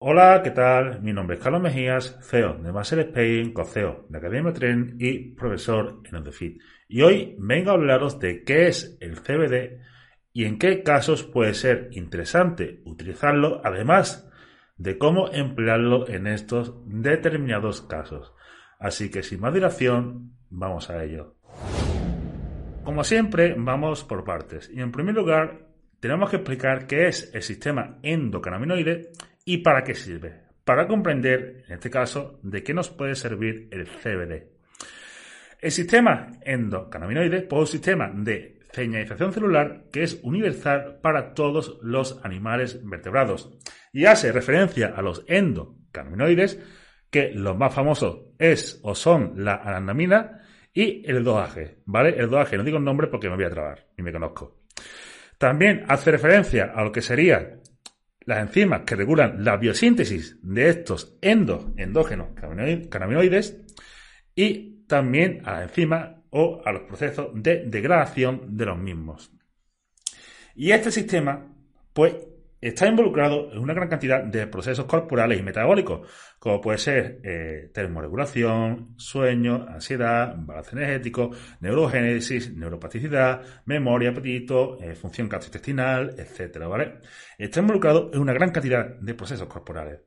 Hola, ¿qué tal? Mi nombre es Carlos Mejías, CEO de Master Spain, co-CEO de Academia Tren y profesor en OnTheFit. Y hoy vengo a hablaros de qué es el CBD y en qué casos puede ser interesante utilizarlo, además de cómo emplearlo en estos determinados casos. Así que sin más dilación, vamos a ello. Como siempre, vamos por partes. Y en primer lugar, tenemos que explicar qué es el sistema endocannabinoide y para qué sirve. Para comprender, en este caso, de qué nos puede servir el CBD. El sistema endocannabinoide es un sistema de señalización celular que es universal para todos los animales vertebrados y hace referencia a los endocannabinoides que los más famosos es o son la anandamina y el 2 ¿vale? El 2 no digo el nombre porque me voy a trabar y me conozco. También hace referencia a lo que serían las enzimas que regulan la biosíntesis de estos endo, endógenos cannabinoides y también a las enzimas o a los procesos de degradación de los mismos. Y este sistema, pues, está involucrado en una gran cantidad de procesos corporales y metabólicos, como puede ser eh, termorregulación, sueño, ansiedad, balance energético, neurogénesis, neuropaticidad, memoria, apetito, eh, función gastrointestinal, etcétera, ¿vale? Está involucrado en una gran cantidad de procesos corporales.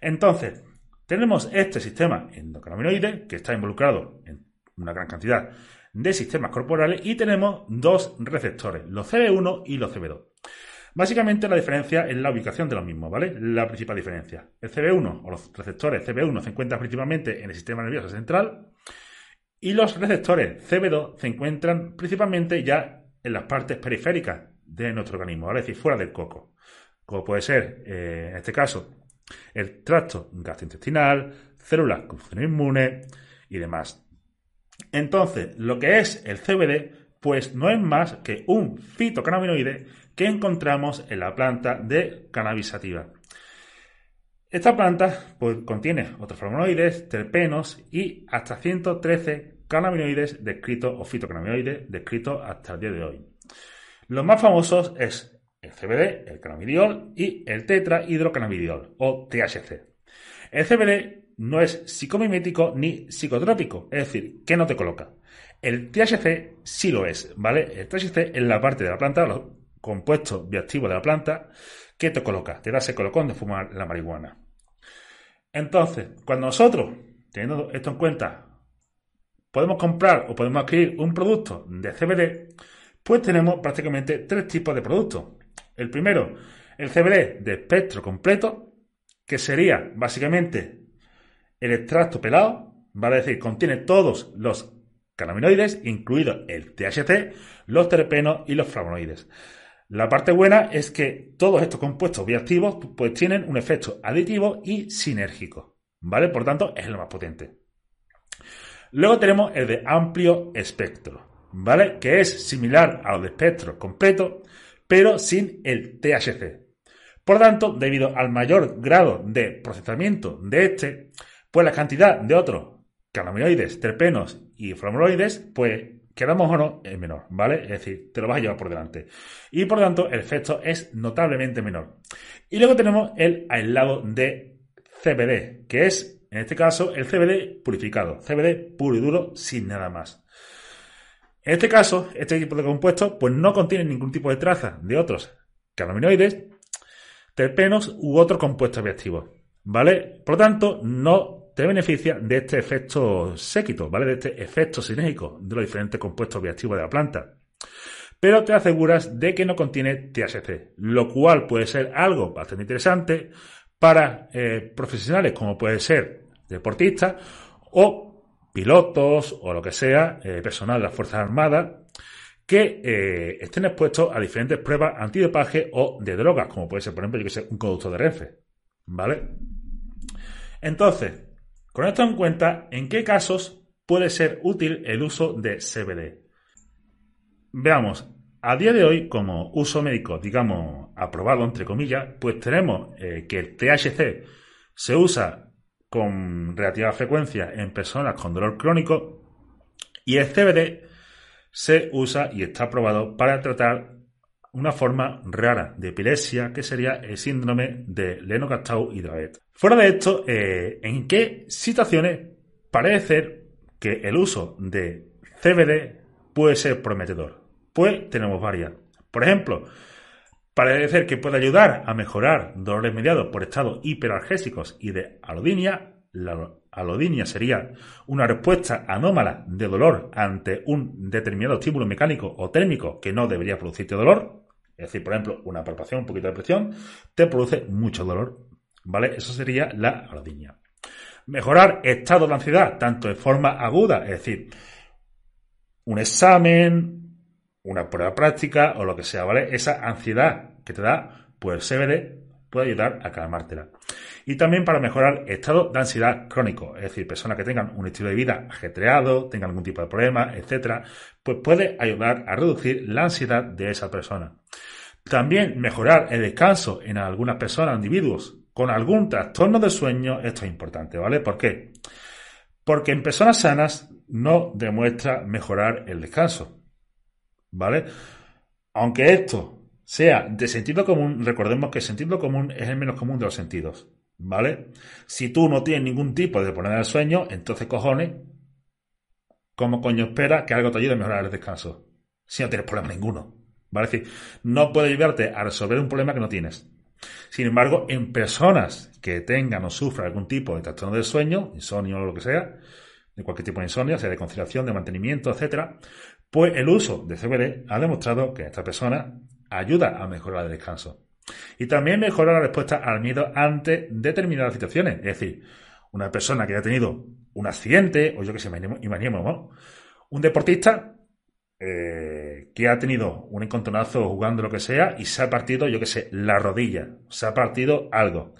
Entonces, tenemos este sistema endocannabinoide que está involucrado en una gran cantidad de sistemas corporales y tenemos dos receptores, los CB1 y los CB2. Básicamente la diferencia es la ubicación de los mismos, ¿vale? La principal diferencia. El CB1 o los receptores CB1 se encuentran principalmente en el sistema nervioso central y los receptores CB2 se encuentran principalmente ya en las partes periféricas de nuestro organismo, ¿vale? Es decir, fuera del coco. Como puede ser, eh, en este caso, el tracto gastrointestinal, células con función inmune y demás. Entonces, lo que es el CBD, pues no es más que un fitocannabinoide que encontramos en la planta de cannabis sativa. Esta planta pues, contiene otros flavonoides, terpenos y hasta 113 cannabinoides descritos o fitocannabinoides descritos hasta el día de hoy. Los más famosos es el CBD, el cannabidiol y el tetrahidrocannabidiol o THC. El CBD no es psicomimético ni psicotrópico, es decir, que no te coloca. El THC sí lo es, ¿vale? El THC es la parte de la planta, compuesto bioactivo de la planta que te coloca, te da ese colocón de fumar la marihuana. Entonces, cuando nosotros, teniendo esto en cuenta, podemos comprar o podemos adquirir un producto de CBD, pues tenemos prácticamente tres tipos de productos. El primero, el CBD de espectro completo, que sería básicamente el extracto pelado, vale decir, contiene todos los cannabinoides, incluido el THC, los terpenos y los flavonoides. La parte buena es que todos estos compuestos bioactivos pues tienen un efecto aditivo y sinérgico, ¿vale? Por tanto, es el más potente. Luego tenemos el de amplio espectro, ¿vale? Que es similar a lo de espectro completo, pero sin el THC. Por tanto, debido al mayor grado de procesamiento de este, pues la cantidad de otros cannabinoides, terpenos y flavonoides, pues queramos o no, es menor, ¿vale? Es decir, te lo vas a llevar por delante. Y por tanto, el efecto es notablemente menor. Y luego tenemos el aislado de CBD, que es, en este caso, el CBD purificado. CBD puro y duro, sin nada más. En este caso, este tipo de compuestos, pues no contiene ningún tipo de traza de otros cannabinoides, terpenos u otros compuestos bioactivos, ¿vale? Por lo tanto, no te beneficia de este efecto séquito, ¿vale? De este efecto sinérgico de los diferentes compuestos bioactivos de la planta. Pero te aseguras de que no contiene THC, lo cual puede ser algo bastante interesante para eh, profesionales como puede ser deportistas o pilotos o lo que sea, eh, personal de las Fuerzas Armadas, que eh, estén expuestos a diferentes pruebas antidopaje o de drogas, como puede ser, por ejemplo, yo que sé, un conducto de Renfe. ¿Vale? Entonces, con esto en cuenta, ¿en qué casos puede ser útil el uso de CBD? Veamos, a día de hoy, como uso médico, digamos, aprobado, entre comillas, pues tenemos eh, que el THC se usa con relativa frecuencia en personas con dolor crónico y el CBD se usa y está aprobado para tratar una forma rara de epilepsia que sería el síndrome de Lennox-Gastaut y Dravet. Fuera de esto, eh, ¿en qué situaciones parece ser que el uso de CBD puede ser prometedor? Pues tenemos varias. Por ejemplo, parece ser que puede ayudar a mejorar dolores mediados por estados hiperalgésicos y de alodinia. La alodinia sería una respuesta anómala de dolor ante un determinado estímulo mecánico o térmico que no debería producirte dolor. Es decir, por ejemplo, una palpación, un poquito de presión, te produce mucho dolor. ¿Vale? Eso sería la alodinia. Mejorar estado de ansiedad, tanto de forma aguda, es decir, un examen, una prueba práctica o lo que sea, ¿vale? Esa ansiedad que te da, pues CBD puede ayudar a calmártela. Y también para mejorar estado de ansiedad crónico, es decir, personas que tengan un estilo de vida ajetreado, tengan algún tipo de problema, etcétera, pues puede ayudar a reducir la ansiedad de esa persona. También mejorar el descanso en algunas personas, individuos con algún trastorno de sueño, esto es importante, ¿vale? ¿Por qué? Porque en personas sanas no demuestra mejorar el descanso, ¿vale? Aunque esto sea de sentido común, recordemos que el sentido común es el menos común de los sentidos, ¿vale? Si tú no tienes ningún tipo de problema del sueño, entonces cojones, ¿cómo coño espera que algo te ayude a mejorar el descanso? Si no tienes problema ninguno, ¿vale? Decir, no puede ayudarte a resolver un problema que no tienes. Sin embargo, en personas que tengan o sufran algún tipo de trastorno del sueño, insomnio o lo que sea, de cualquier tipo de insomnio, sea de conciliación, de mantenimiento, etcétera, pues el uso de CBD ha demostrado que esta persona ayuda a mejorar el descanso. Y también mejora la respuesta al miedo ante determinadas situaciones. Es decir, una persona que haya tenido un accidente, o yo que sé, imaginemos, un deportista eh, que ha tenido un encontronazo jugando lo que sea y se ha partido, yo que sé, la rodilla, se ha partido algo.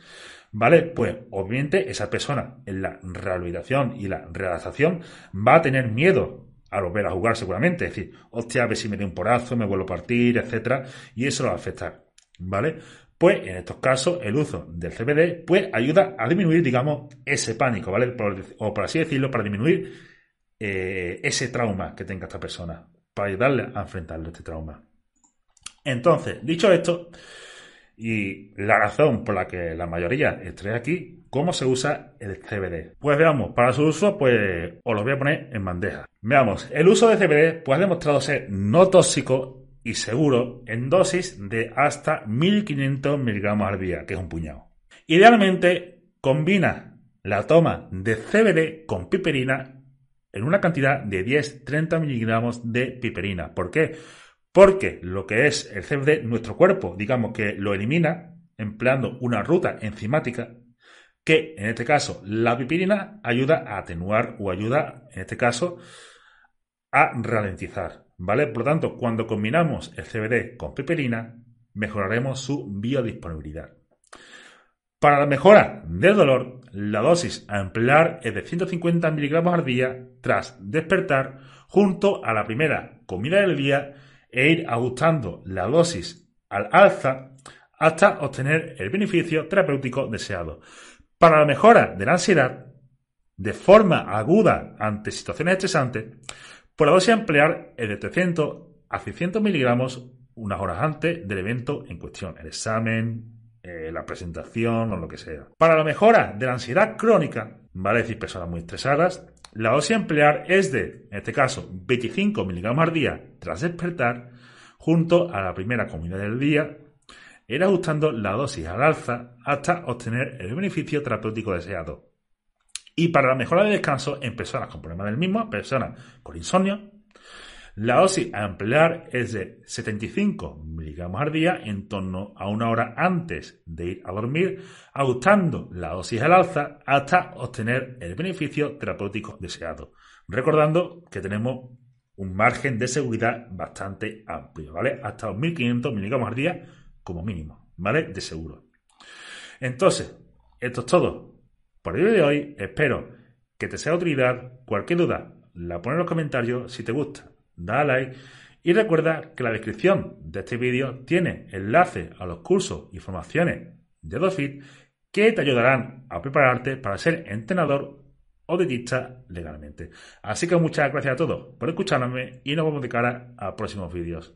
¿Vale? Pues obviamente esa persona en la rehabilitación y la readaptación va a tener miedo a volver a jugar seguramente. Es decir, hostia, a ver si me doy un porazo, me vuelvo a partir, etcétera, y eso lo va a afectar. ¿Vale? Pues en estos casos el uso del CBD pues ayuda a disminuir, digamos, ese pánico, ¿vale? o por así decirlo, para disminuir eh, ese trauma que tenga esta persona para ayudarle a enfrentarlo este trauma. Entonces, dicho esto, y la razón por la que la mayoría esté aquí, ¿cómo se usa el CBD? Pues veamos, para su uso, pues os lo voy a poner en bandeja. Veamos, el uso de CBD pues, ha demostrado ser no tóxico y seguro en dosis de hasta 1500 miligramos al día, que es un puñado. Idealmente, combina la toma de CBD con piperina en una cantidad de 10-30 miligramos de piperina. ¿Por qué? Porque lo que es el CBD, nuestro cuerpo, digamos que lo elimina empleando una ruta enzimática que en este caso la piperina ayuda a atenuar o ayuda, en este caso, a ralentizar. ¿Vale? Por lo tanto, cuando combinamos el CBD con piperina, mejoraremos su biodisponibilidad. Para la mejora del dolor, la dosis a emplear es de 150 miligramos al día tras despertar junto a la primera comida del día e ir ajustando la dosis al alza hasta obtener el beneficio terapéutico deseado. Para la mejora de la ansiedad, de forma aguda ante situaciones estresantes, por la dosis emplear es de 300 a 600 miligramos unas horas antes del evento en cuestión, el examen, eh, la presentación o lo que sea. Para la mejora de la ansiedad crónica, vale decir personas muy estresadas, la dosis a emplear es de, en este caso, 25 miligramos al día tras despertar, junto a la primera comida del día, ir ajustando la dosis al alza hasta obtener el beneficio terapéutico deseado. Y para la mejora del descanso en personas con problemas del mismo, personas con insomnio, la dosis a emplear es de 75 miligramos al día en torno a una hora antes de ir a dormir, ajustando la dosis al alza hasta obtener el beneficio terapéutico deseado. Recordando que tenemos un margen de seguridad bastante amplio, ¿vale? Hasta 2.500 miligramos al día como mínimo, ¿vale? De seguro. Entonces, esto es todo. Por el día de hoy, espero que te sea de utilidad. Cualquier duda, la pones en los comentarios si te gusta da like y recuerda que la descripción de este vídeo tiene enlace a los cursos y formaciones de DoFit que te ayudarán a prepararte para ser entrenador o dietista legalmente. Así que muchas gracias a todos por escucharme y nos vemos de cara a próximos vídeos.